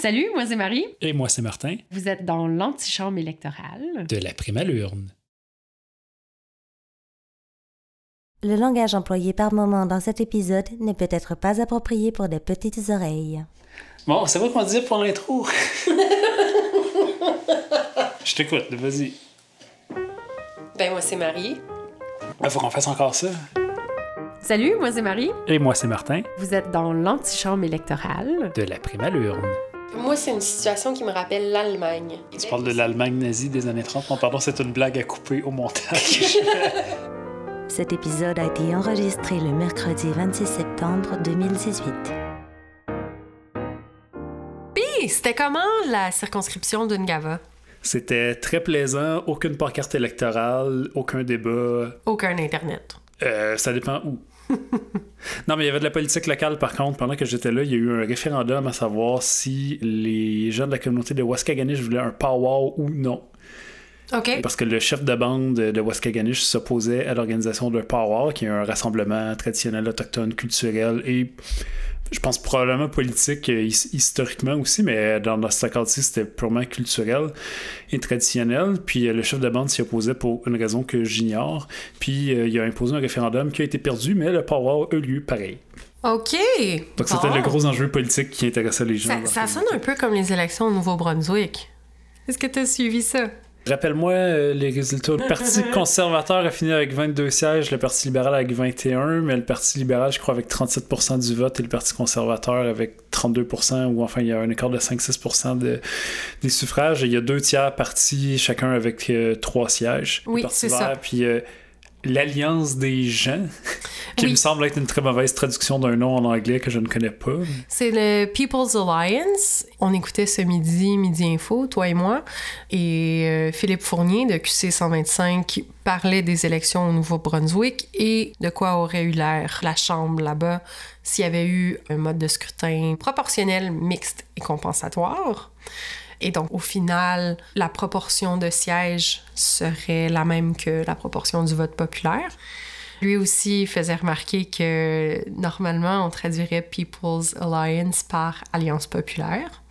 Salut, moi c'est Marie. Et moi c'est Martin. Vous êtes dans l'antichambre électorale. De la prime à l'urne. Le langage employé par moment dans cet épisode n'est peut-être pas approprié pour des petites oreilles. Bon, c'est quoi qu'on disait pour l'intro? Je t'écoute, vas-y. Ben moi c'est Marie. Il faut qu'on fasse encore ça. Salut, moi c'est Marie. Et moi c'est Martin. Vous êtes dans l'antichambre électorale. De la prime à l'urne. Moi, c'est une situation qui me rappelle l'Allemagne. Tu parles de l'Allemagne nazie des années 30. Non, pardon, c'est une blague à couper au montage. Cet épisode a été enregistré le mercredi 26 septembre 2018. Puis, c'était comment la circonscription de Ngava? C'était très plaisant. Aucune pancarte électorale, aucun débat. Aucun Internet. Euh, ça dépend où. non, mais il y avait de la politique locale, par contre. Pendant que j'étais là, il y a eu un référendum à savoir si les gens de la communauté de Waskaganish voulaient un powwow ou non. OK. Parce que le chef de bande de Waskaganish s'opposait à l'organisation d'un powwow, qui est un rassemblement traditionnel autochtone, culturel et je pense probablement politique euh, historiquement aussi, mais dans, ce cas-ci, c'était purement culturel et traditionnel. Puis euh, le chef de bande s'y opposait pour une raison que j'ignore. Puis euh, il a imposé un référendum qui a été perdu, mais le powwow a eu lieu pareil. OK. Donc c'était le gros enjeu politique qui intéressait les gens. Ça, ça sonne un peu comme les élections au Nouveau-Brunswick. Est-ce que tu as suivi ça? Rappelle-moi euh, les résultats. Le Parti conservateur a fini avec 22 sièges, le Parti libéral avec 21, mais le Parti libéral, je crois, avec 37% du vote et le Parti conservateur avec 32%, ou enfin, il y a un écart de 5-6% de, des suffrages. Et il y a deux tiers partis, chacun avec euh, trois sièges. Oui, c'est ça. Puis euh, l'Alliance des gens, qui me semble être une très mauvaise traduction d'un nom en anglais que je ne connais pas. C'est le People's Alliance. On écoutait ce midi, Midi Info, toi et moi, et euh, Philippe Fournier de QC 125 parlait des élections au Nouveau-Brunswick et de quoi aurait eu l'air la Chambre là-bas s'il y avait eu un mode de scrutin proportionnel, mixte et compensatoire. Et donc, au final, la proportion de sièges serait la même que la proportion du vote populaire. Lui aussi faisait remarquer que normalement, on traduirait People's Alliance par Alliance populaire.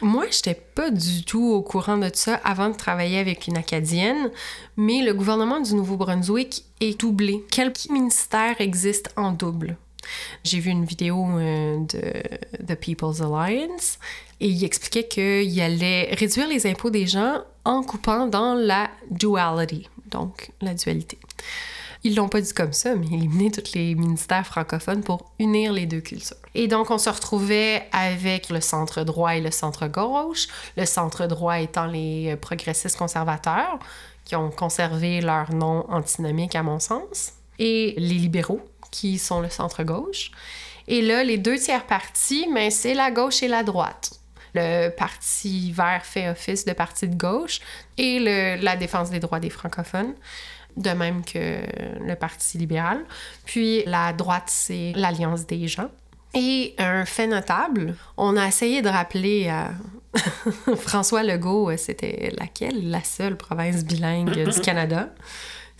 Moi, je n'étais pas du tout au courant de ça avant de travailler avec une Acadienne, mais le gouvernement du Nouveau-Brunswick est doublé. Quel ministère existe en double? J'ai vu une vidéo euh, de The People's Alliance et il expliquait qu'il allait réduire les impôts des gens en coupant dans la duality, donc la dualité. Ils l'ont pas dit comme ça, mais éliminer tous les ministères francophones pour unir les deux cultures. Et donc, on se retrouvait avec le centre droit et le centre gauche. Le centre droit étant les progressistes conservateurs, qui ont conservé leur nom antinomique à mon sens, et les libéraux, qui sont le centre gauche. Et là, les deux tiers partis, mais c'est la gauche et la droite. Le Parti vert fait office de parti de gauche et le, la défense des droits des francophones, de même que le Parti libéral. Puis la droite, c'est l'Alliance des gens. Et un fait notable, on a essayé de rappeler à François Legault, c'était laquelle? La seule province bilingue du Canada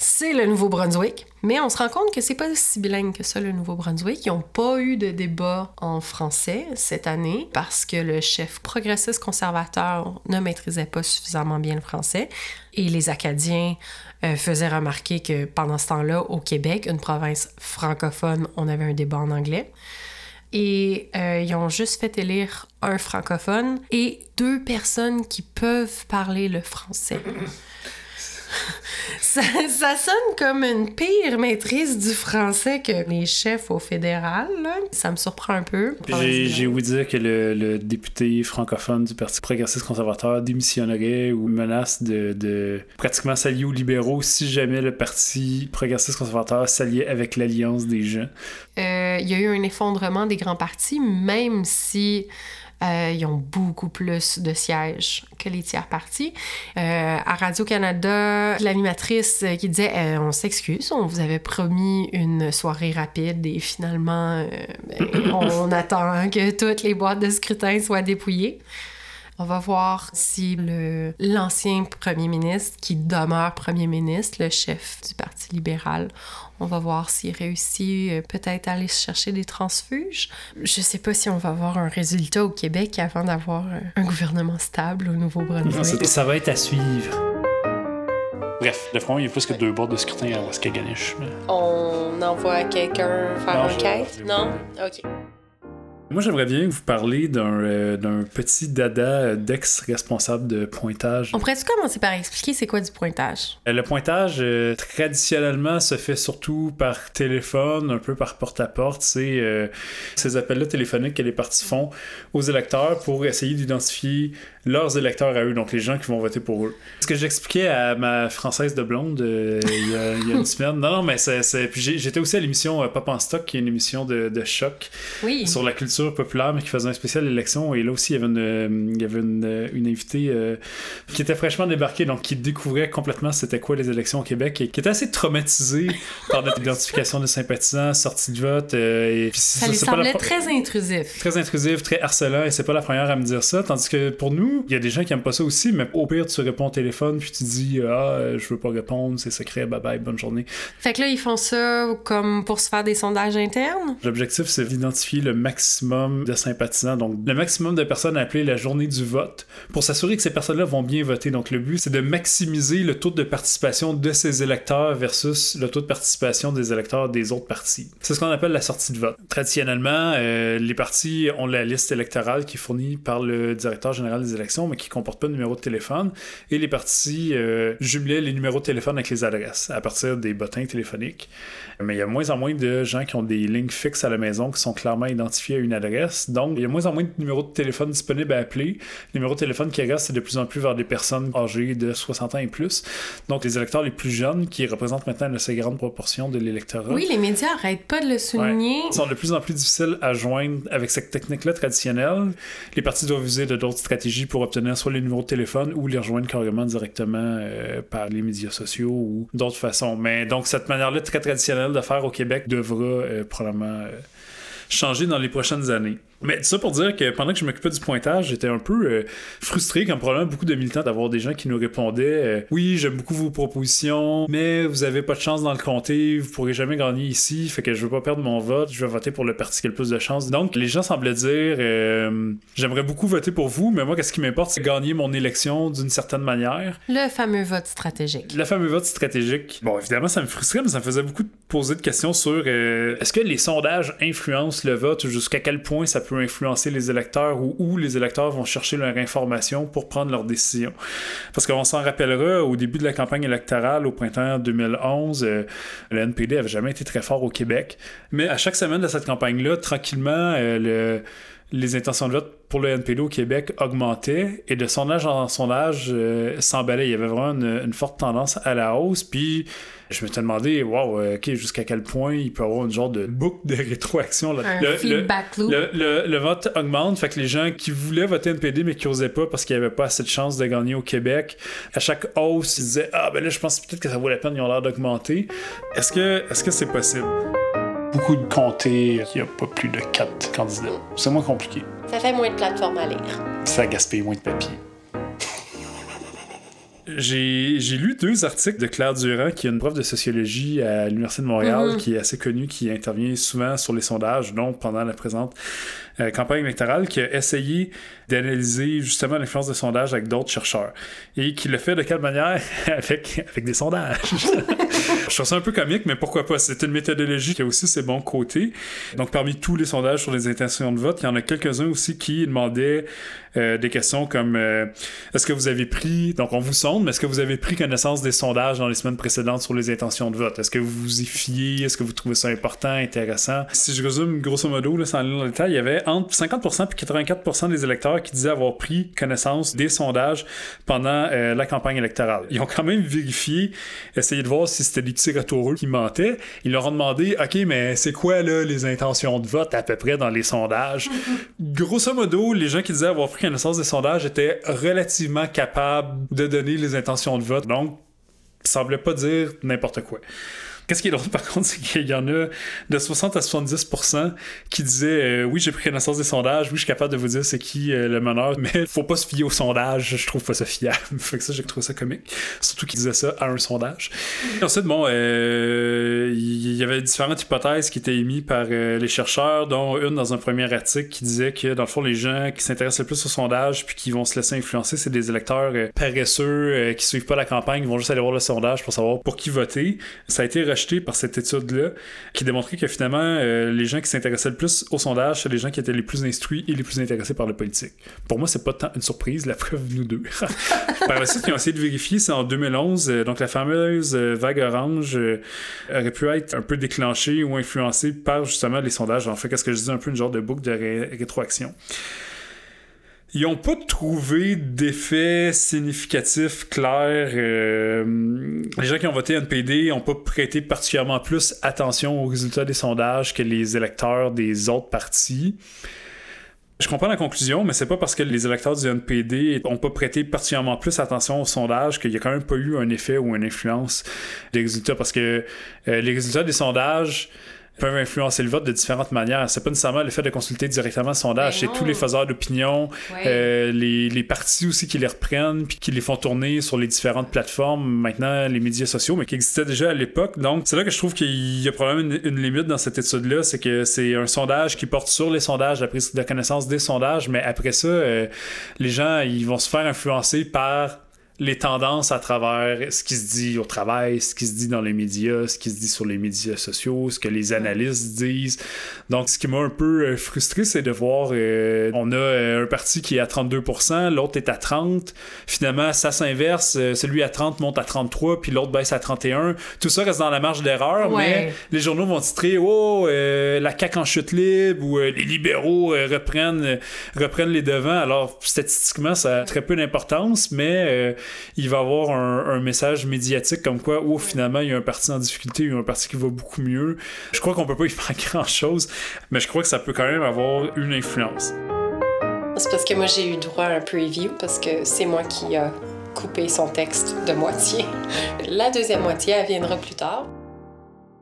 c'est le Nouveau-Brunswick. Mais on se rend compte que c'est pas si bilingue que ça, le Nouveau-Brunswick. Ils n'ont pas eu de débat en français cette année parce que le chef progressiste conservateur ne maîtrisait pas suffisamment bien le français. Et les Acadiens euh, faisaient remarquer que pendant ce temps-là, au Québec, une province francophone, on avait un débat en anglais. Et euh, ils ont juste fait élire un francophone et deux personnes qui peuvent parler le français. ça, sonne comme une pire maîtrise du français que les chefs au fédéral. Ça me surprend un peu. J'ai ouï dire que le, député francophone du Parti progressiste conservateur démissionnerait ou menace de, pratiquement s'allier aux libéraux si jamais le Parti progressiste conservateur s'alliait avec l'Alliance des gens. Euh, il y a eu un effondrement des grands partis, même si euh, ils ont beaucoup plus de sièges que les tiers partis. Euh, à Radio-Canada, l'animatrice qui disait euh, On s'excuse, on vous avait promis une soirée rapide et finalement, on attend que toutes les boîtes de scrutin soient dépouillées. On va voir si l'ancien premier ministre, qui demeure premier ministre, le chef du Parti libéral, On va voir s'il réussit euh, peut-être à aller chercher des transfuges. Je sais pas si on va avoir un résultat au Québec avant d'avoir euh, un gouvernement stable au Nouveau-Brunswick. Ça va être à suivre. Bref, le front, il y a plus que deux bords de scrutin à Waskaganish. On envoie quelqu'un faire Non, je- Non? OK. Moi, j'aimerais bien vous parler d'un euh, d'un petit dada d'ex-responsable de pointage. On pourrait-tu commencer par expliquer c'est quoi du pointage? Euh, Le pointage, euh, traditionnellement, se fait surtout par téléphone, un peu par porte-à-porte. C'est ces appels-là téléphoniques que les partis font aux électeurs pour essayer d'identifier leurs électeurs à eux, donc les gens qui vont voter pour eux. Ce que j'expliquais à ma française de blonde euh, il, y a, il y a une semaine. Non, non, mais c'est... c'est- Puis j'étais aussi à l'émission euh, Pop en Stock, qui est une émission de, de choc Oui. sur la culture populaire, mais qui faisait un spécial élection. Et là aussi, il y avait une, euh, il y avait une, une invitée euh, qui était fraîchement débarquée, donc qui découvrait complètement c'était quoi les élections au Québec et qui était assez traumatisée par notre identification de sympathisants, sortie de vote. euh, et puis Ça lui c'est pas la semblait très intrusif. très intrusif, très harcelant, et c'est pas la première à me dire ça. Tandis que pour nous, il y a des gens qui aiment pas ça aussi, mais au pire, tu réponds au téléphone, puis tu dis Ah, je veux pas répondre, c'est secret, bye bye, bonne journée. Fait que là, ils font ça comme pour se faire des sondages internes? L'objectif, c'est d'identifier le maximum de sympathisants, donc le maximum de personnes appelées la journée du vote, pour s'assurer que ces personnes-là vont bien voter. Donc le but, c'est de maximiser le taux de participation de ces électeurs versus le taux de participation des électeurs des autres partis. C'est ce qu'on appelle la sortie de vote. Traditionnellement, euh, les partis ont la liste électorale qui est fournie par le directeur général des élections, mais qui comporte pas de numéro de téléphone, et les partis euh, jumelaient les numéros de téléphone avec les adresses à partir des bottins téléphoniques. Mais il y a moins en moins de gens qui ont des lignes fixes à la maison qui sont clairement identifiées à une adresse. Donc, il y a moins en moins de numéros de téléphone disponibles à appeler. Les numéros de téléphone qui restent, c'est de plus en plus vers des personnes âgées de 60 ans et plus. Donc, les électeurs les plus jeunes, qui représentent maintenant une assez grande proportion de l'électorat. Oui, les médias arrêtent pas de le souligner. sont de plus en plus difficiles à joindre avec cette technique-là traditionnelle. Les partis doivent user de d'autres stratégies pour obtenir soit les numéros de téléphone ou les rejoindre carrément directement euh, par les médias sociaux ou d'autres façons. Mais donc, cette manière-là très traditionnelle de faire au Québec devra euh, probablement euh, changer dans les prochaines années. Mais tout ça pour dire que pendant que je m'occupais du pointage, j'étais un peu euh, frustré, comme probablement beaucoup de militants, d'avoir des gens qui nous répondaient euh, Oui, j'aime beaucoup vos propositions, mais vous avez pas de chance dans le comté, vous pourrez jamais gagner ici, fait que je veux pas perdre mon vote, je vais voter pour le parti qui a le plus de chances. Donc, les gens semblaient dire euh, J'aimerais beaucoup voter pour vous, mais moi, qu'est-ce qui m'importe, c'est gagner mon élection d'une certaine manière. Le fameux vote stratégique. Le fameux vote stratégique. Bon, évidemment, ça me frustrait, mais ça me faisait beaucoup de poser de questions sur est-ce que les sondages influencent le vote ou jusqu'à quel point ça peut influencer les électeurs ou où les électeurs vont chercher leur information pour prendre leurs décisions. Parce qu'on s'en rappellera, au début de la campagne électorale, au printemps 2011, euh, le NPD avait jamais été très fort au Québec. Mais à chaque semaine de cette campagne-là, tranquillement, euh, le les intentions de vote pour le NPD au Québec augmentaient et de sondage en sondage euh, s'emballait. Il y avait vraiment une, une, forte tendance à la hausse. Puis je me suis demandé, wow, euh, ok, jusqu'à quel point il peut y avoir une genre de boucle de rétroaction. Là? Un le, feedback le, loop. Le, vote augmente, fait que les gens qui voulaient voter NPD mais qui n'osaient pas parce qu'il n'y avait pas assez de chances de gagner au Québec, à chaque hausse, ils disaient, ah ben là, je pense peut-être que ça vaut la peine, ils ont l'air d'augmenter. Est-ce que est-ce que c'est possible? Beaucoup de comtés, il n'y a pas plus de 4 candidats. C'est moins compliqué. Ça fait moins de plateformes à lire. Ça gaspille moins de papier. J'ai, j'ai lu deux articles de Claire Durand, qui est une prof de sociologie à l'Université de Montréal, Mhm. qui est assez connue, qui intervient souvent sur les sondages, donc pendant la présente euh, campagne électorale, qui a essayé d'analyser justement l'influence des sondages avec d'autres chercheurs. Et qui le fait de quelle manière? Avec, avec des sondages. Je trouve ça un peu comique, mais pourquoi pas? C'est une méthodologie qui a aussi ses bons côtés. Donc, parmi tous les sondages sur les intentions de vote, il y en a quelques-uns aussi qui demandaient euh, des questions comme euh, est-ce que vous avez pris, donc on vous sonde, mais est-ce que vous avez pris connaissance des sondages dans les semaines précédentes sur les intentions de vote? Est-ce que vous vous y fiez? Est-ce que vous trouvez ça important, intéressant? Si je résume grosso modo, là, sans aller dans le détail, il y avait entre 50% et 84% des électeurs qui disaient avoir pris connaissance des sondages pendant euh, la campagne électorale. Ils ont quand même vérifié, essayé de voir si c'était des petits retoureux qui mentaient. Ils leur ont demandé, OK, mais c'est quoi là les intentions de vote à peu près dans les sondages? Grosso modo, les gens qui disaient avoir pris connaissance des sondages étaient relativement capables de donner les intentions de vote. Donc, ils semblaient pas dire n'importe quoi. Qu'est-ce qui est drôle par contre, c'est qu'il y en a de 60 à 70% qui disaient Oui, j'ai pris connaissance des sondages, oui, je suis capable de vous dire c'est qui le meneur, mais faut pas se fier au sondage, je trouve pas ça fiable. fait que ça, j'ai trouvé ça comique. Surtout qu'ils disaient ça à un sondage. ensuite, bon, il y avait différentes hypothèses qui étaient émises par les chercheurs, dont une dans un premier article qui disait que dans le fond, les gens qui s'intéressent le plus au sondage puis qui vont se laisser influencer, c'est des électeurs euh, paresseux euh, qui suivent pas la campagne, ils vont juste aller voir le sondage pour savoir pour qui voter. Ça a été rejeté par cette étude-là qui démontrait que finalement, euh, les gens qui s'intéressaient le plus au sondage, c'est les gens qui étaient les plus instruits et les plus intéressés par la politique. Pour moi, c'est pas tant une surprise, la preuve, nous deux. par la suite, ils ont essayé de vérifier, c'est en 2011, donc la fameuse vague orange aurait pu être un peu déclenchée ou influencée par justement les sondages. En fait, qu'est-ce que je disais, un peu une genre de boucle de rétroaction. Ils n'ont pas trouvé d'effet significatif clair. Euh, les gens qui ont voté NPD n'ont pas prêté particulièrement plus attention aux résultats des sondages que les électeurs des autres partis. Je comprends la conclusion, mais c'est pas parce que les électeurs du NPD n'ont pas prêté particulièrement plus attention aux sondages qu'il n'y a quand même pas eu un effet ou une influence des résultats. Parce que euh, les résultats des sondages, peuvent influencer le vote de différentes manières. C'est pas nécessairement le fait de consulter directement le sondage, ben c'est tous les faiseurs d'opinion, euh, les, les, partis aussi qui les reprennent puis qui les font tourner sur les différentes plateformes, maintenant les médias sociaux, mais qui existaient déjà à l'époque. Donc c'est là que je trouve qu'il y a probablement une, limite dans cette étude-là, c'est que c'est un sondage qui porte sur les sondages, la prise de connaissance des sondages, mais après ça, euh, les gens ils vont se faire influencer par les tendances à travers ce qui se dit au travail, ce qui se dit dans les médias, ce qui se dit sur les médias sociaux, ce que les analystes disent. Donc, ce qui m'a un peu euh, frustré, c'est de voir, euh, on a euh, un parti qui est à 32%, l'autre est à 30%. Finalement, ça s'inverse, celui à 30 monte à 33, puis l'autre baisse à 31. Tout ça reste dans la marge d'erreur, mais les journaux vont titrer, oh, la CAQ en chute libre, ou les libéraux reprennent, reprennent les devants. Alors, statistiquement, ça a très peu d'importance, mais il va avoir un, message médiatique comme quoi, oh, finalement, il y a un parti en difficulté, il y a un parti qui va beaucoup mieux. Je crois qu'on peut pas y faire grand chose, mais je crois que ça peut quand même avoir une influence. C'est parce que moi, j'ai eu droit à un preview parce que c'est moi qui a coupé son texte de moitié. La deuxième moitié, elle viendra plus tard.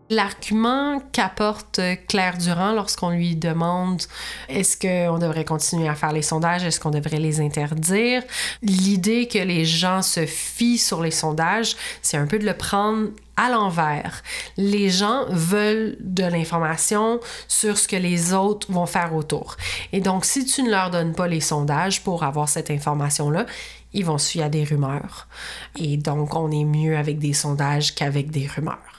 L'argument qu'apporte Claire Durand lorsqu'on lui demande est-ce qu'on devrait continuer à faire les sondages, est-ce qu'on devrait les interdire, l'idée que les gens se fient sur les sondages, c'est un peu de le prendre à l'envers. Les gens veulent de l'information sur ce que les autres vont faire autour. Et donc, si tu ne leur donnes pas les sondages pour avoir cette information-là, ils vont fier à des rumeurs. Et donc, on est mieux avec des sondages qu'avec des rumeurs.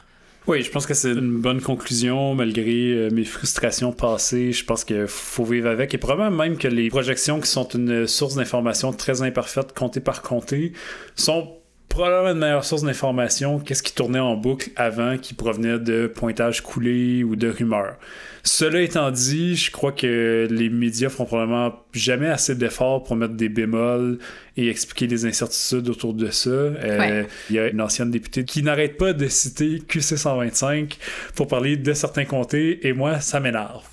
Oui, je pense que c'est une bonne conclusion malgré euh, mes frustrations passées. Je pense qu'il faut vivre avec et probablement même que les projections qui sont une source d'information très imparfaite, comptée par comptée, sont probablement une meilleure source d'information qu'est-ce qui tournait en boucle avant qui provenait de pointages coulés ou de rumeurs. Cela étant dit, je crois que les médias font probablement jamais assez d'efforts pour mettre des bémols et expliquer les incertitudes autour de ça. Euh, il y a une ancienne députée qui n'arrête pas de citer QC 125 pour parler de certains comtés et moi, ça m'énerve.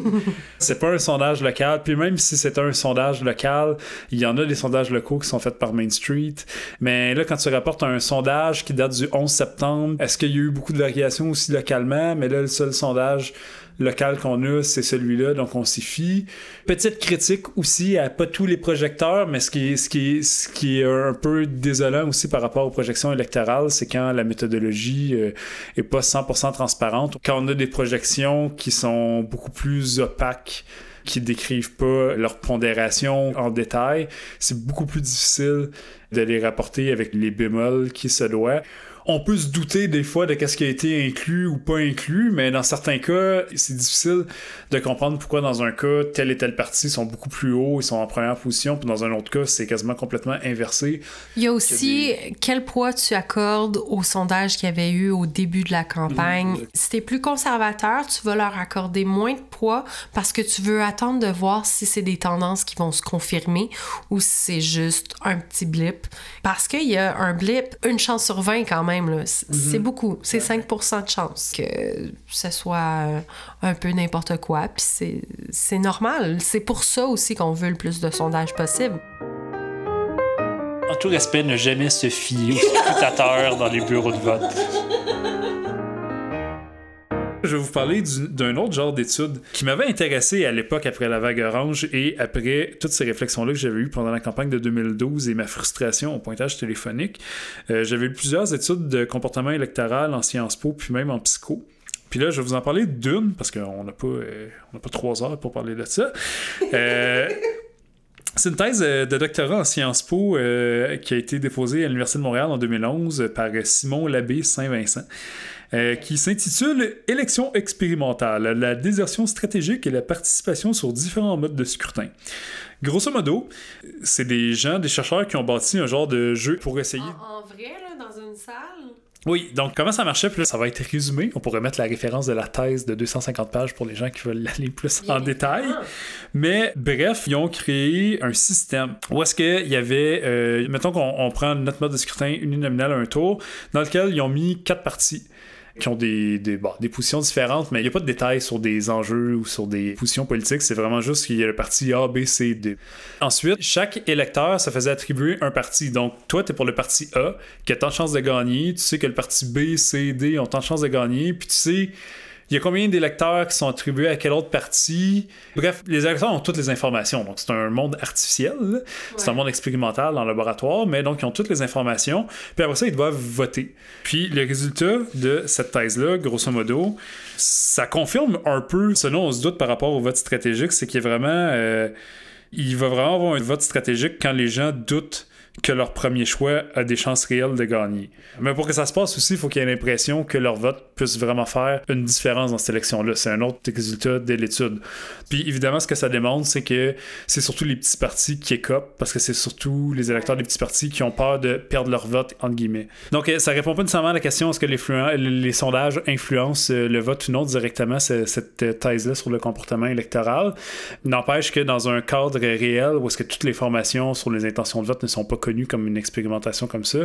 c'est pas un sondage local, puis même si c'était un sondage local, il y en a des sondages locaux qui sont faits par Main Street. Mais là, quand tu rapportes un sondage qui date du 11 septembre, est-ce qu'il y a eu beaucoup de variations aussi localement? Mais là, le seul sondage local qu'on a, c'est celui-là, donc on s'y fie. Petite critique aussi à pas tous les projecteurs, mais ce qui est, ce qui est, ce qui est un peu désolant aussi par rapport aux projections électorales, c'est quand la méthodologie euh, est pas 100% transparente. Quand on a des projections qui sont beaucoup plus opaques qui décrivent pas leur pondération en détail, c'est beaucoup plus difficile de les rapporter avec les bémols qui se doivent on peut se douter des fois de qu'est-ce qui a été inclus ou pas inclus, mais dans certains cas, c'est difficile de comprendre pourquoi dans un cas, tel et tel parti sont beaucoup plus hauts, ils sont en première position, puis dans un autre cas, c'est quasiment complètement inversé. Il y a aussi quel poids tu accordes aux sondages qu'il y avait eu au début de la campagne. Si mmh. Si t'es plus conservateur, tu vas leur accorder moins de poids parce que tu veux attendre de voir si c'est des tendances qui vont se confirmer ou si c'est juste un petit blip. Parce qu'il y a un blip, une chance sur 20 quand même c'est mhm. beaucoup. C'est 5 de chance que ce soit euh, un peu n'importe quoi. Puis c'est normal. C'est pour ça aussi qu'on veut le plus de sondages possible. En tout respect, ne jamais se fier aux scrutateurs dans les bureaux de vote. je vais vous parler d'un autre genre d'étude qui m'avait intéressé à l'époque après la vague orange et après toutes ces réflexions-là que j'avais eues pendant la campagne de 2012 et ma frustration au pointage téléphonique. Euh, j'avais eu plusieurs études de comportement électoral en Sciences Po puis même en psycho. Puis là, je vais vous en parler d'une, parce qu'on n'a pas, euh, trois heures pour parler de ça. Euh, c'est une thèse de doctorat en Sciences Po qui a été déposée à l'Université de Montréal en 2011 par Simon Labbé Saint-Vincent. Euh, qui s'intitule Élection expérimentale, la désertion stratégique et la participation sur différents modes de scrutin. Grosso modo, c'est des gens, des chercheurs qui ont bâti un genre de jeu pour essayer. En, vrai, là, dans une salle? Oui, donc comment ça marchait, puis ça va être résumé. On pourrait mettre la référence de la thèse de 250 pages pour les gens qui veulent aller plus en détail. Mais bref, ils ont créé un système où est-ce qu'il y avait, euh, mettons qu'on prend notre mode de scrutin uninominal à un tour, dans lequel ils ont mis quatre parties qui ont des, des, des positions différentes, mais il n'y a pas de détails sur des enjeux ou sur des positions politiques. C'est vraiment juste qu'il y a le parti A, B, C, D. Ensuite, chaque électeur se faisait attribuer un parti. Donc, toi, tu es pour le parti A, qui a tant de chances de gagner. Tu sais que le parti B, C, D ont tant de chances de gagner. Puis tu sais il y a combien d'électeurs qui sont attribués à quelle autre partie? Bref, les électeurs ont toutes les informations. Donc, c'est un monde artificiel. C'est un monde expérimental dans le laboratoire, mais donc, ils ont toutes les informations. Puis après ça, ils doivent voter. Puis, le résultat de cette thèse-là, grosso modo, ça confirme un peu ce dont on se doute par rapport au vote stratégique, c'est qu'il y a vraiment. Euh, il va vraiment avoir un vote stratégique quand les gens doutent que leur premier choix a des chances réelles de gagner. Mais pour que ça se passe aussi, il faut qu'il y ait l'impression que leur vote puisse vraiment faire une différence dans cette élection-là. C'est un autre résultat de l'étude. Puis évidemment, ce que ça démontre, c'est que c'est surtout les petits partis qui écopent, parce que c'est surtout les électeurs des petits partis qui ont peur de perdre leur vote, entre guillemets. Donc ça répond pas nécessairement à la question est-ce que les, les sondages influencent euh, le vote ou non directement, cette thèse-là sur le comportement électoral. N'empêche que dans un cadre réel où est-ce que toutes les formations sur les intentions de vote ne sont pas comme une expérimentation comme ça,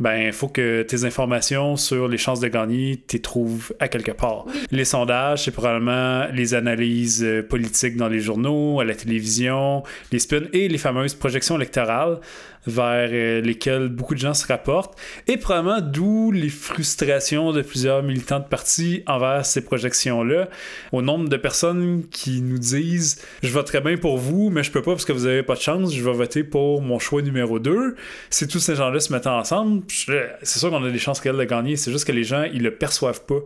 ben il faut que tes informations sur les chances de gagner, tu trouves à quelque part. Les sondages, c'est probablement les analyses euh, politiques dans les journaux, à la télévision, les spins et les fameuses projections électorales vers euh, lesquels beaucoup de gens se rapportent, et probablement d'où les frustrations de plusieurs militants de parti envers ces projections-là, au nombre de personnes qui nous disent « je voterai bien pour vous, mais je peux pas parce que vous avez pas de chance, je vais voter pour mon choix numéro 2 », si tous ces gens-là se mettent ensemble, c'est sûr qu'on a des chances réelles de gagner, c'est juste que les gens, ils le perçoivent pas.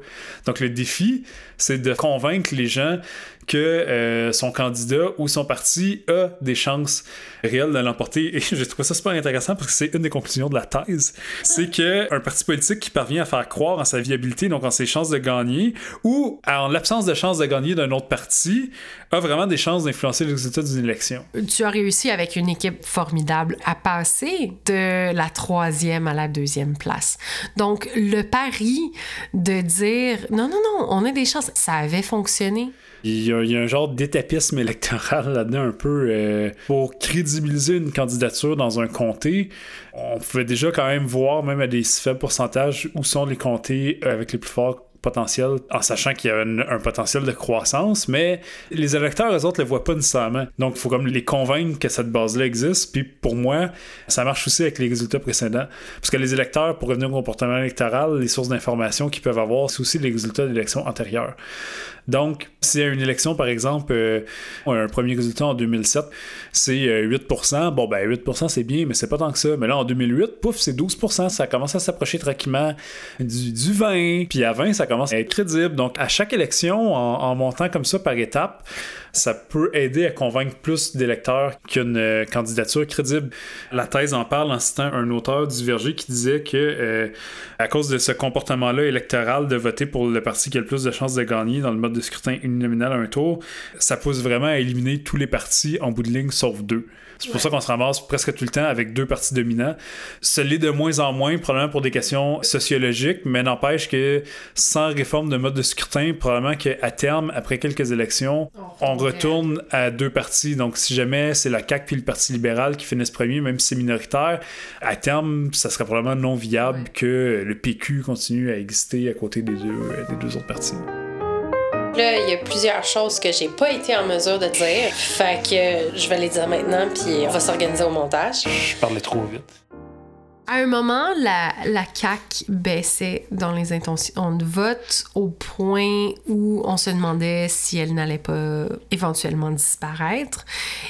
Donc le défi, c'est de convaincre les gens que euh, son candidat ou son parti a des chances réelles de l'emporter. Et j'ai trouvé ça super intéressant parce que c'est une des conclusions de la thèse. C'est qu'un parti politique qui parvient à faire croire en sa viabilité, donc en ses chances de gagner, ou en l'absence de chances de gagner d'un autre parti, a vraiment des chances d'influencer les résultats d'une élection. Tu as réussi avec une équipe formidable à passer de la troisième à la deuxième place. Donc, le pari de dire non, non, non, on a des chances, ça avait fonctionné. Il y, a, un genre d'étapisme électoral là-dedans un peu. Euh, pour crédibiliser une candidature dans un comté, on pouvait déjà quand même voir, même à des faibles pourcentages, où sont les comtés avec les plus forts potentiel, en sachant qu'il y a un, potentiel de croissance, mais les électeurs, eux autres, le voient pas nécessairement. Donc, il faut comme les convaincre que cette base-là existe. Puis, pour moi, ça marche aussi avec les résultats précédents. Parce que les électeurs, pour revenir au comportement électoral, les sources d'information qu'ils peuvent avoir, c'est aussi les résultats d'élections antérieures. Donc, s'il y a une élection, par exemple, euh, un premier résultat en 2007, c'est 8%, euh, bon, ben 8%, c'est bien, mais c'est pas tant que ça. Mais là, en 2008, pouf, c'est 12%, ça commence à s'approcher tranquillement du, du 20, puis à 20, ça à être crédible. Donc, à chaque élection, en, montant comme ça par étapes, ça peut aider à convaincre plus d'électeurs qu'une euh, candidature crédible. La thèse en parle en citant un auteur divergé qui disait que euh, à cause de ce comportement-là électoral de voter pour le parti qui a le plus de chances de gagner dans le mode de scrutin uninominal à un tour, ça pousse vraiment à éliminer tous les partis en bout de ligne sauf deux. C'est pour ça qu'on se ramasse presque tout le temps avec deux partis dominants. Ce l'est de moins en moins, probablement pour des questions sociologiques, mais n'empêche que sans réforme de mode de scrutin, probablement qu'à terme, après quelques élections, on retourne à deux partis. Donc, si jamais c'est la CAQ puis le Parti libéral qui finissent premier, même si c'est minoritaire, à terme, ça serait probablement non viable que le PQ continue à exister à côté des deux, euh, des deux autres partis. Là, il y a plusieurs choses que j'ai pas été en mesure de dire. Fait que je vais les dire maintenant, puis on va s'organiser au montage. Je parlais trop vite. À un moment, la, la CAQ baissait dans les intentions de vote au point où on se demandait si elle n'allait pas éventuellement disparaître.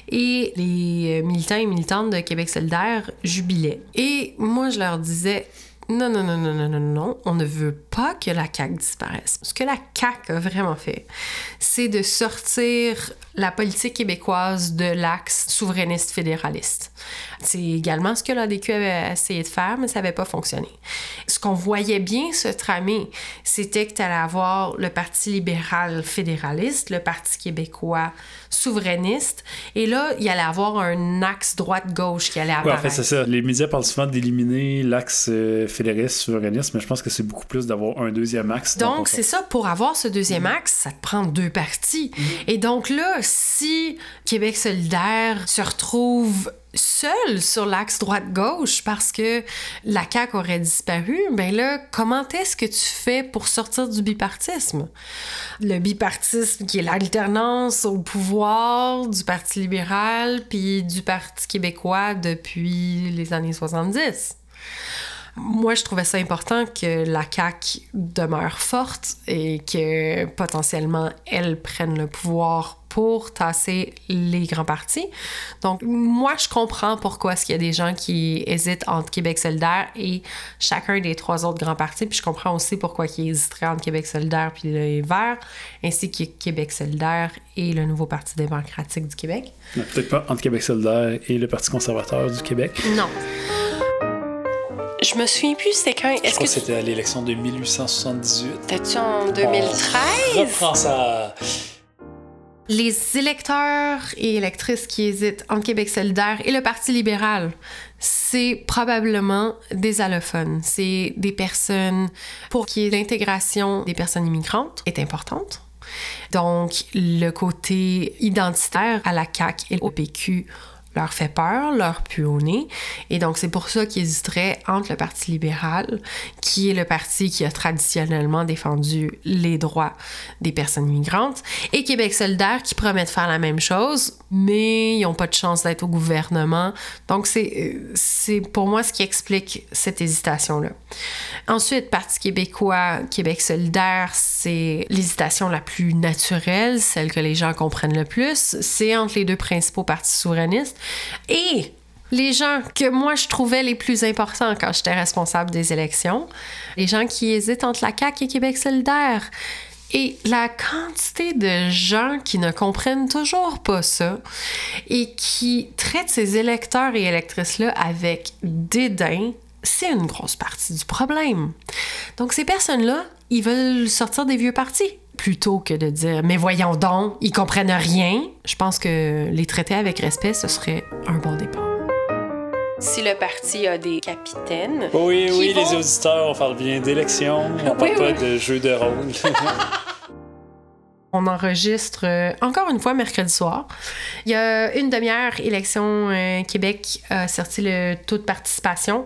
Et les militants et militantes de Québec solidaire jubilaient. Et moi, je leur disais, non, non, non, non, non, non, non, on ne veut pas que la CAQ disparaisse. Ce que la CAQ a vraiment fait, c'est de sortir la politique québécoise de l'axe souverainiste fédéraliste. C'est également ce que l'ADQ avait essayé de faire, mais ça n'avait pas fonctionné. Ce qu'on voyait bien se tramer, c'était que tu allais avoir le Parti libéral fédéraliste, le Parti québécois souverainiste, et là, il allait avoir un axe droite-gauche qui allait apparaître. Ouais, en fait, c'est ça. Les médias parlent souvent d'éliminer l'axe euh, fédéraliste, souverainiste, mais je pense que c'est beaucoup plus d'avoir un deuxième axe. Donc, c'est ça. Pour avoir ce deuxième axe, ça te prend deux partis. Et donc là, si Québec solidaire se retrouve seul sur l'axe droite-gauche parce que la CAQ aurait disparu, ben là, comment est-ce que tu fais pour sortir du bipartisme? Le bipartisme qui est l'alternance au pouvoir du Parti libéral puis du Parti québécois depuis les années 70 moi, je trouvais ça important que la CAQ demeure forte et que potentiellement elle prenne le pouvoir pour tasser les grands partis. Donc, moi, je comprends pourquoi est-ce qu'il y a des gens qui hésitent entre Québec solidaire et chacun des trois autres grands partis. Puis je comprends aussi pourquoi ils hésiteraient entre Québec solidaire puis les Verts, ainsi que Québec solidaire et le nouveau Parti démocratique du Québec. Peut-être pas entre Québec solidaire et le Parti conservateur du Québec. Non. Je me souviens plus, c'était quand. Je crois que c'était à l'élection de 1878. T'es-tu en 2013? Reprends ça. Les électeurs et électrices qui hésitent entre Québec solidaire et le Parti libéral, c'est probablement des allophones. C'est des personnes pour qui l'intégration des personnes immigrantes est importante. Donc, le côté identitaire à la CAQ et au PQ leur fait peur, leur pue au nez. Et donc, c'est pour ça qu'ils hésiteraient entre le Parti libéral, qui est le parti qui a traditionnellement défendu les droits des personnes migrantes, et Québec solidaire, qui promet de faire la même chose, mais ils n'ont pas de chance d'être au gouvernement. Donc, c'est, pour moi ce qui explique cette hésitation-là. Ensuite, Parti québécois, Québec solidaire, c'est l'hésitation la plus naturelle, celle que les gens comprennent le plus. C'est entre les deux principaux partis souverainistes. Et les gens que moi je trouvais les plus importants quand j'étais responsable des élections, les gens qui hésitent entre la CAQ et Québec solidaire. Et la quantité de gens qui ne comprennent toujours pas ça et qui traitent ces électeurs et électrices-là avec dédain, c'est une grosse partie du problème. Donc ces personnes-là, ils veulent sortir des vieux partis plutôt que de dire mais voyons donc, ils comprennent rien. Je pense que les traiter avec respect, ce serait un bon départ. Si le parti a des capitaines. Oui, oui, vont- les auditeurs, on parle bien d'élections, on parle Oui, pas oui. de jeux de rôle. On enregistre euh, encore une fois mercredi soir. Il y a une demi-heure, Élection euh, Québec a sorti le taux de participation.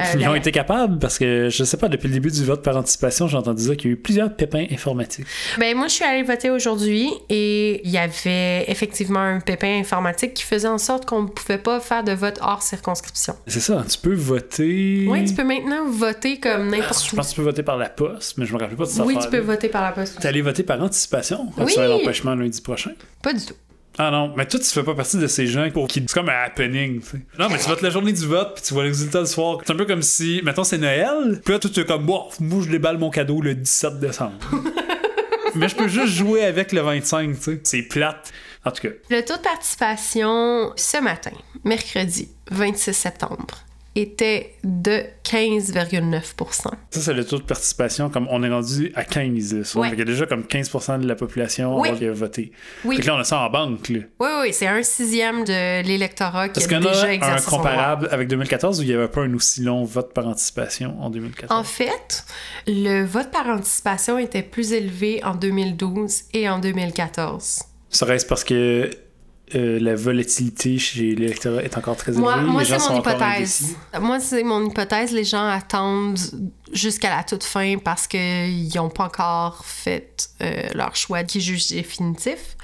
Euh, Ils la- ont été capables parce que je sais pas, depuis le début du vote par anticipation, j'ai entendu dire qu'il y a eu plusieurs pépins informatiques. Ben, moi, je suis allée voter aujourd'hui et il y avait effectivement un pépin informatique qui faisait en sorte qu'on ne pouvait pas faire de vote hors circonscription. C'est ça, tu peux voter. Oui, tu peux maintenant voter comme Ah, n'importe Je où. pense que tu peux voter par la poste, mais je me rappelle pas de ça. Oui, tu peux voter par la poste. T'es allé voter par anticipation? Oui. Tu as un empêchement lundi prochain? Pas du tout. Ah non, mais toi, tu fais pas partie de ces gens pour qui. C'est comme un happening, tu sais. Non, mais tu votes la journée du vote, puis tu vois les résultats le soir. C'est un peu comme si, mettons, c'est Noël, puis là, toi, tu es comme, bon, moi, je déballe mon cadeau le 17 décembre. mais je peux juste jouer avec le 25, tu sais. C'est plate. En tout cas, Le taux de participation ce matin, mercredi 26 septembre, était de 15,9 ça, c'est le taux de participation, comme on est rendu à 15, là. Ouais. Qu'il y a déjà comme 15% de la population Oui. qui a voté. Oui. Là, on a ça en banque, là. Oui, oui, c'est un sixième de l'électorat qui Est-ce a en déjà a un exercé comparable avec 2014 ou il n'y avait pas un aussi long vote par anticipation en 2014? En fait, le vote par anticipation était plus élevé en 2012 et en 2014. Serait-ce parce que euh, la volatilité chez l'électorat est encore très élevée? Moi, moi c'est mon hypothèse. Moi, c'est mon hypothèse. Les gens attendent jusqu'à la toute fin parce qu'ils n'ont pas encore fait euh, leur choix qui juge définitif.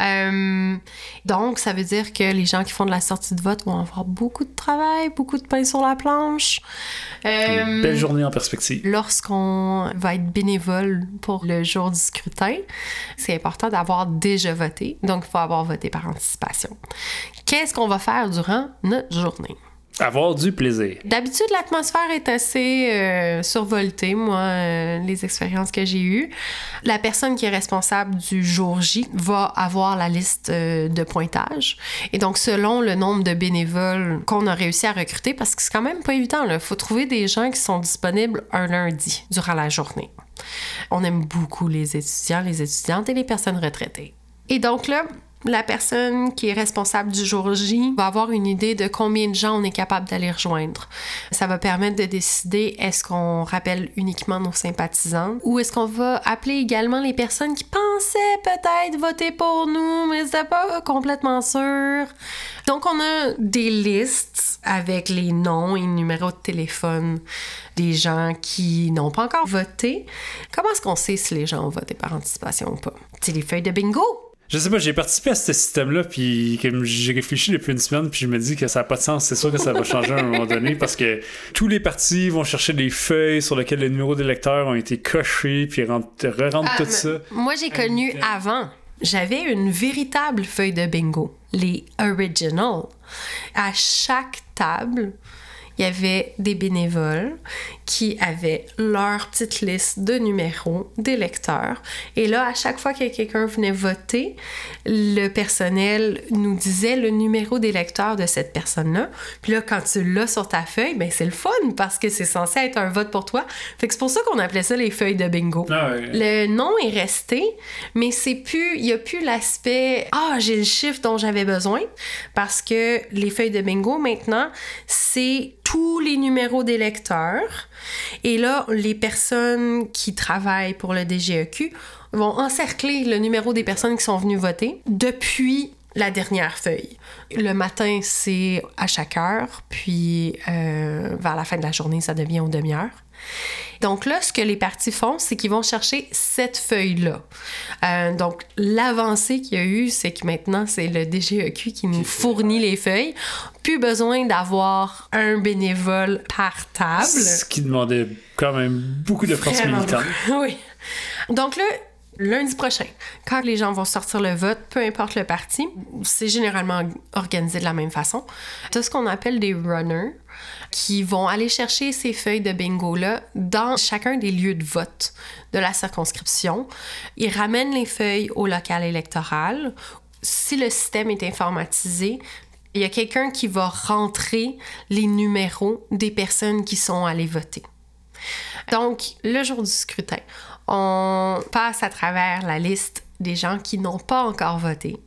Euh, donc, ça veut dire que les gens qui font de la sortie de vote vont avoir beaucoup de travail, beaucoup de pain sur la planche. Une belle journée en perspective. Lorsqu'on va être bénévole pour le jour du scrutin, c'est important d'avoir déjà voté. Donc, il faut avoir voté par anticipation. Qu'est-ce qu'on va faire durant notre journée? Avoir du plaisir. D'habitude, l'atmosphère est assez euh, survoltée, moi, euh, les expériences que j'ai eues. La personne qui est responsable du jour J va avoir la liste euh, de pointage. Et donc, selon le nombre de bénévoles qu'on a réussi à recruter, parce que c'est quand même pas évident, il faut trouver des gens qui sont disponibles un lundi durant la journée. On aime beaucoup les étudiants, les étudiantes et les personnes retraitées. Et donc là, la personne qui est responsable du jour J va avoir une idée de combien de gens on est capable d'aller rejoindre. Ça va permettre de décider est-ce qu'on rappelle uniquement nos sympathisants ou est-ce qu'on va appeler également les personnes qui pensaient peut-être voter pour nous, mais c'était pas complètement sûr. Donc on a des listes avec les noms et numéros de téléphone des gens qui n'ont pas encore voté. Comment est-ce qu'on sait si les gens ont voté par anticipation ou pas? C'est les feuilles de bingo! Je sais pas, j'ai participé à ce système-là, puis j'ai réfléchi depuis une semaine, puis je me dis que ça n'a pas de sens. C'est sûr que ça va changer à un moment donné, parce que tous les partis vont chercher des feuilles sur lesquelles les numéros d'électeurs ont été cochés, puis re-rentrent tout ça. Moi, j'ai connu avant. J'avais une véritable feuille de bingo, les original. À chaque table, il y avait des bénévoles qui avaient leur petite liste de numéros d'électeurs. Et là, à chaque fois que quelqu'un venait voter, le personnel nous disait le numéro d'électeur de cette personne-là. Puis là, quand tu l'as sur ta feuille, ben c'est le fun parce que c'est censé être un vote pour toi. Fait que c'est pour ça qu'on appelait ça les feuilles de bingo. Ah. Le nom est resté, mais c'est plus, il y a plus l'aspect ah j'ai le chiffre dont j'avais besoin parce que les feuilles de bingo maintenant c'est tous les numéros d'électeurs. Et là, les personnes qui travaillent pour le DGEQ vont encercler le numéro des personnes qui sont venues voter depuis la dernière feuille. Le matin, c'est à chaque heure, puis euh, vers la fin de la journée, ça devient aux demi-heure. Donc là, ce que les partis font, c'est qu'ils vont chercher cette feuille-là. Euh, donc l'avancée qu'il y a eu, c'est que maintenant, c'est le DGEQ qui nous fournit les feuilles. Plus besoin d'avoir un bénévole par table. Ce qui demandait quand même beaucoup de force militante. Oui. Donc là, lundi prochain, quand les gens vont sortir le vote, peu importe le parti, c'est généralement organisé de la même façon. As ce qu'on appelle des runners qui vont aller chercher ces feuilles de bingo-là dans chacun des lieux de vote de la circonscription. Ils ramènent les feuilles au local électoral. Si le système est informatisé, il y a quelqu'un qui va rentrer les numéros des personnes qui sont allées voter. Donc, le jour du scrutin, on passe à travers la liste des gens qui n'ont pas encore voté.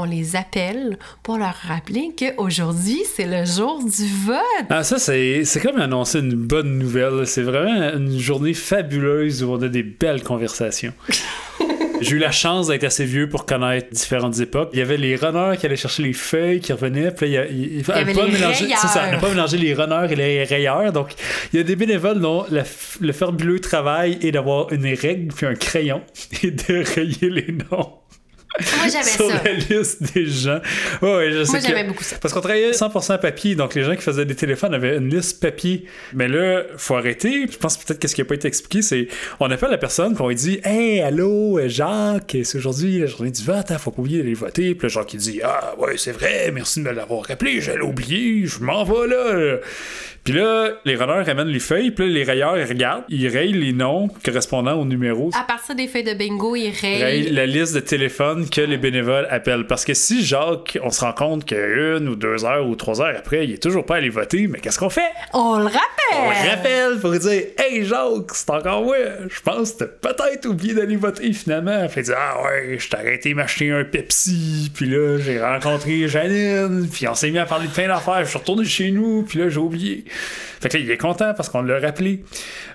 On les appelle pour leur rappeler qu'aujourd'hui, c'est le jour du vote. Ah, ça, c'est c'est comme annoncer une bonne nouvelle. C'est vraiment une journée fabuleuse où on a des belles conversations. J'ai eu la chance d'être assez vieux pour connaître différentes époques. Il y avait les runners qui allaient chercher les feuilles, qui revenaient. Puis là, il il- il- pas mélanger, ça, pas les runners et les rayeurs. Donc, il y a des bénévoles dont la le fabuleux travail est d'avoir une règle puis un crayon et de rayer les noms Moi, j'avais sur ça. la liste des gens. Ouais, ouais, je sais Moi, que- j'aimais beaucoup ça. parce qu'on travaillait 100% papier, donc les gens qui faisaient des téléphones avaient une liste papier. Mais là, faut arrêter. Je pense peut-être que ce qui n'a pas été expliqué, c'est on appelle la personne, puis on lui dit Hey, allô, euh, Jacques, c'est aujourd'hui la journée du vote, hein, faut pas oublier d'aller voter. Puis le Jacques, il dit Ah, ouais, c'est vrai, merci de me l'avoir rappelé, j'allais oublier, je m'en vais là. Puis là, les runners ramènent les feuilles, puis là, les rayeurs, ils regardent, ils rayent les noms correspondant aux numéros. À partir des feuilles de bingo, ils Raye rayent. la liste de téléphones que les bénévoles appellent. Parce que si Jacques, on se rend compte qu'une ou deux heures ou trois heures après, il est toujours pas allé voter, mais qu'est-ce qu'on fait? On le On rappelle! le rappelle pour dire Hey Jacques, c'est encore moi, je pense que t'as peut-être oublié d'aller voter finalement. Fait dire Ah ouais, je t'ai arrêté m'acheter un Pepsi, puis là j'ai rencontré Janine, puis on s'est mis à parler de plein d'affaires, je suis retourné chez nous, puis là j'ai oublié. Fait que là, il est content parce qu'on l'a rappelé.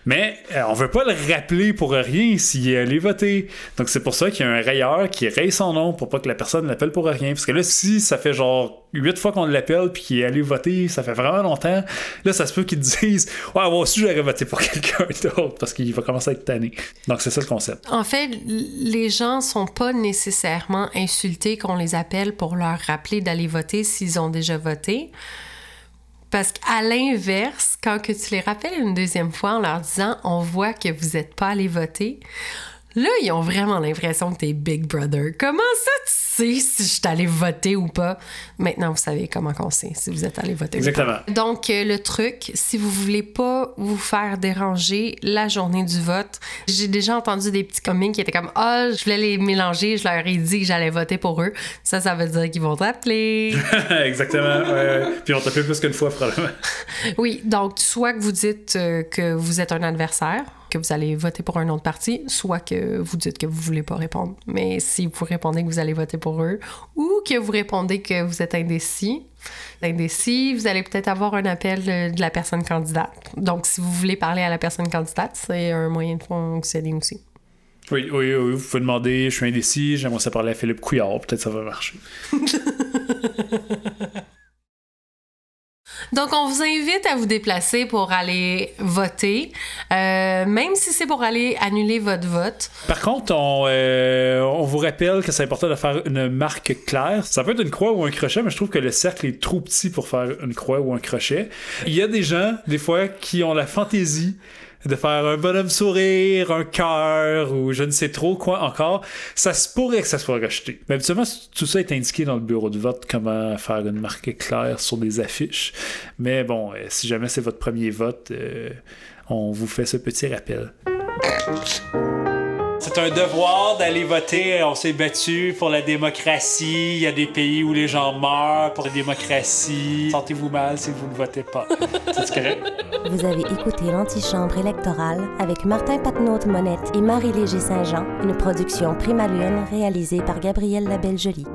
Mais euh, on veut pas le rappeler pour rien s'il est allé voter. Donc c'est pour ça qu'il y a un rayeur qui raye son nom pour pas que la personne l'appelle pour rien. Parce que là, si ça fait genre huit fois qu'on l'appelle puis qu'il est allé voter, ça fait vraiment longtemps. Là, ça se peut qu'ils disent Ouais, moi aussi, j'aurais voté pour quelqu'un d'autre parce qu'il va commencer à être tanné. Donc, c'est ça le concept. En fait, les gens sont pas nécessairement insultés qu'on les appelle pour leur rappeler d'aller voter s'ils ont déjà voté. Parce qu'à l'inverse, quand que tu les rappelles une deuxième fois en leur disant on voit que vous n'êtes pas allé voter, Là, ils ont vraiment l'impression que t'es Big Brother. Comment ça, tu sais si je suis allé voter ou pas? Maintenant, vous savez comment on sait si vous êtes allé voter Exactement. ou pas. Donc, euh, le truc, si vous voulez pas vous faire déranger la journée du vote, j'ai déjà entendu des petits communes qui étaient comme « Ah, je voulais les mélanger, je leur ai dit que j'allais voter pour eux. » Ça, ça veut dire qu'ils vont t'appeler. Exactement. Ouais, Puis on t'appelle plus qu'une fois, probablement. oui, donc, soit que vous dites euh, que vous êtes un adversaire, que vous allez voter pour un autre parti, soit que vous dites que vous voulez pas répondre. Mais si vous répondez que vous allez voter pour eux ou que vous répondez que vous êtes indécis, indécis, vous allez peut-être avoir un appel de la personne candidate. Donc, si vous voulez parler à la personne candidate, c'est un moyen de fonctionner aussi. Oui, oui, oui, vous pouvez demander, je suis indécis, j'aimerais ça parler à Philippe Couillard, peut-être ça va marcher. Donc, on vous invite à vous déplacer pour aller voter, euh, même si c'est pour aller annuler votre vote. Par contre, on, euh, on vous rappelle que c'est important de faire une marque claire. Ça peut être une croix ou un crochet, mais je trouve que le cercle est trop petit pour faire une croix ou un crochet. Il y a des gens, des fois, qui ont la fantaisie de faire un bonhomme sourire, un cœur ou je ne sais trop quoi encore, ça se pourrait que ça soit rejeté. Mais habituellement, tout ça est indiqué dans le bureau de vote, comment faire une marque claire sur des affiches. Mais bon, euh, si jamais c'est votre premier vote, euh, on vous fait ce petit rappel. C'est un devoir d'aller voter. On s'est battu pour la démocratie. Il y a des pays où les gens meurent pour la démocratie. Sentez-vous mal si vous ne votez pas. C'est correct? Vous avez écouté l'antichambre électorale avec Martin Patnaud-Monette et Marie-Léger Saint-Jean, une production Prima Lune réalisée par Gabrielle Labelle-Joly.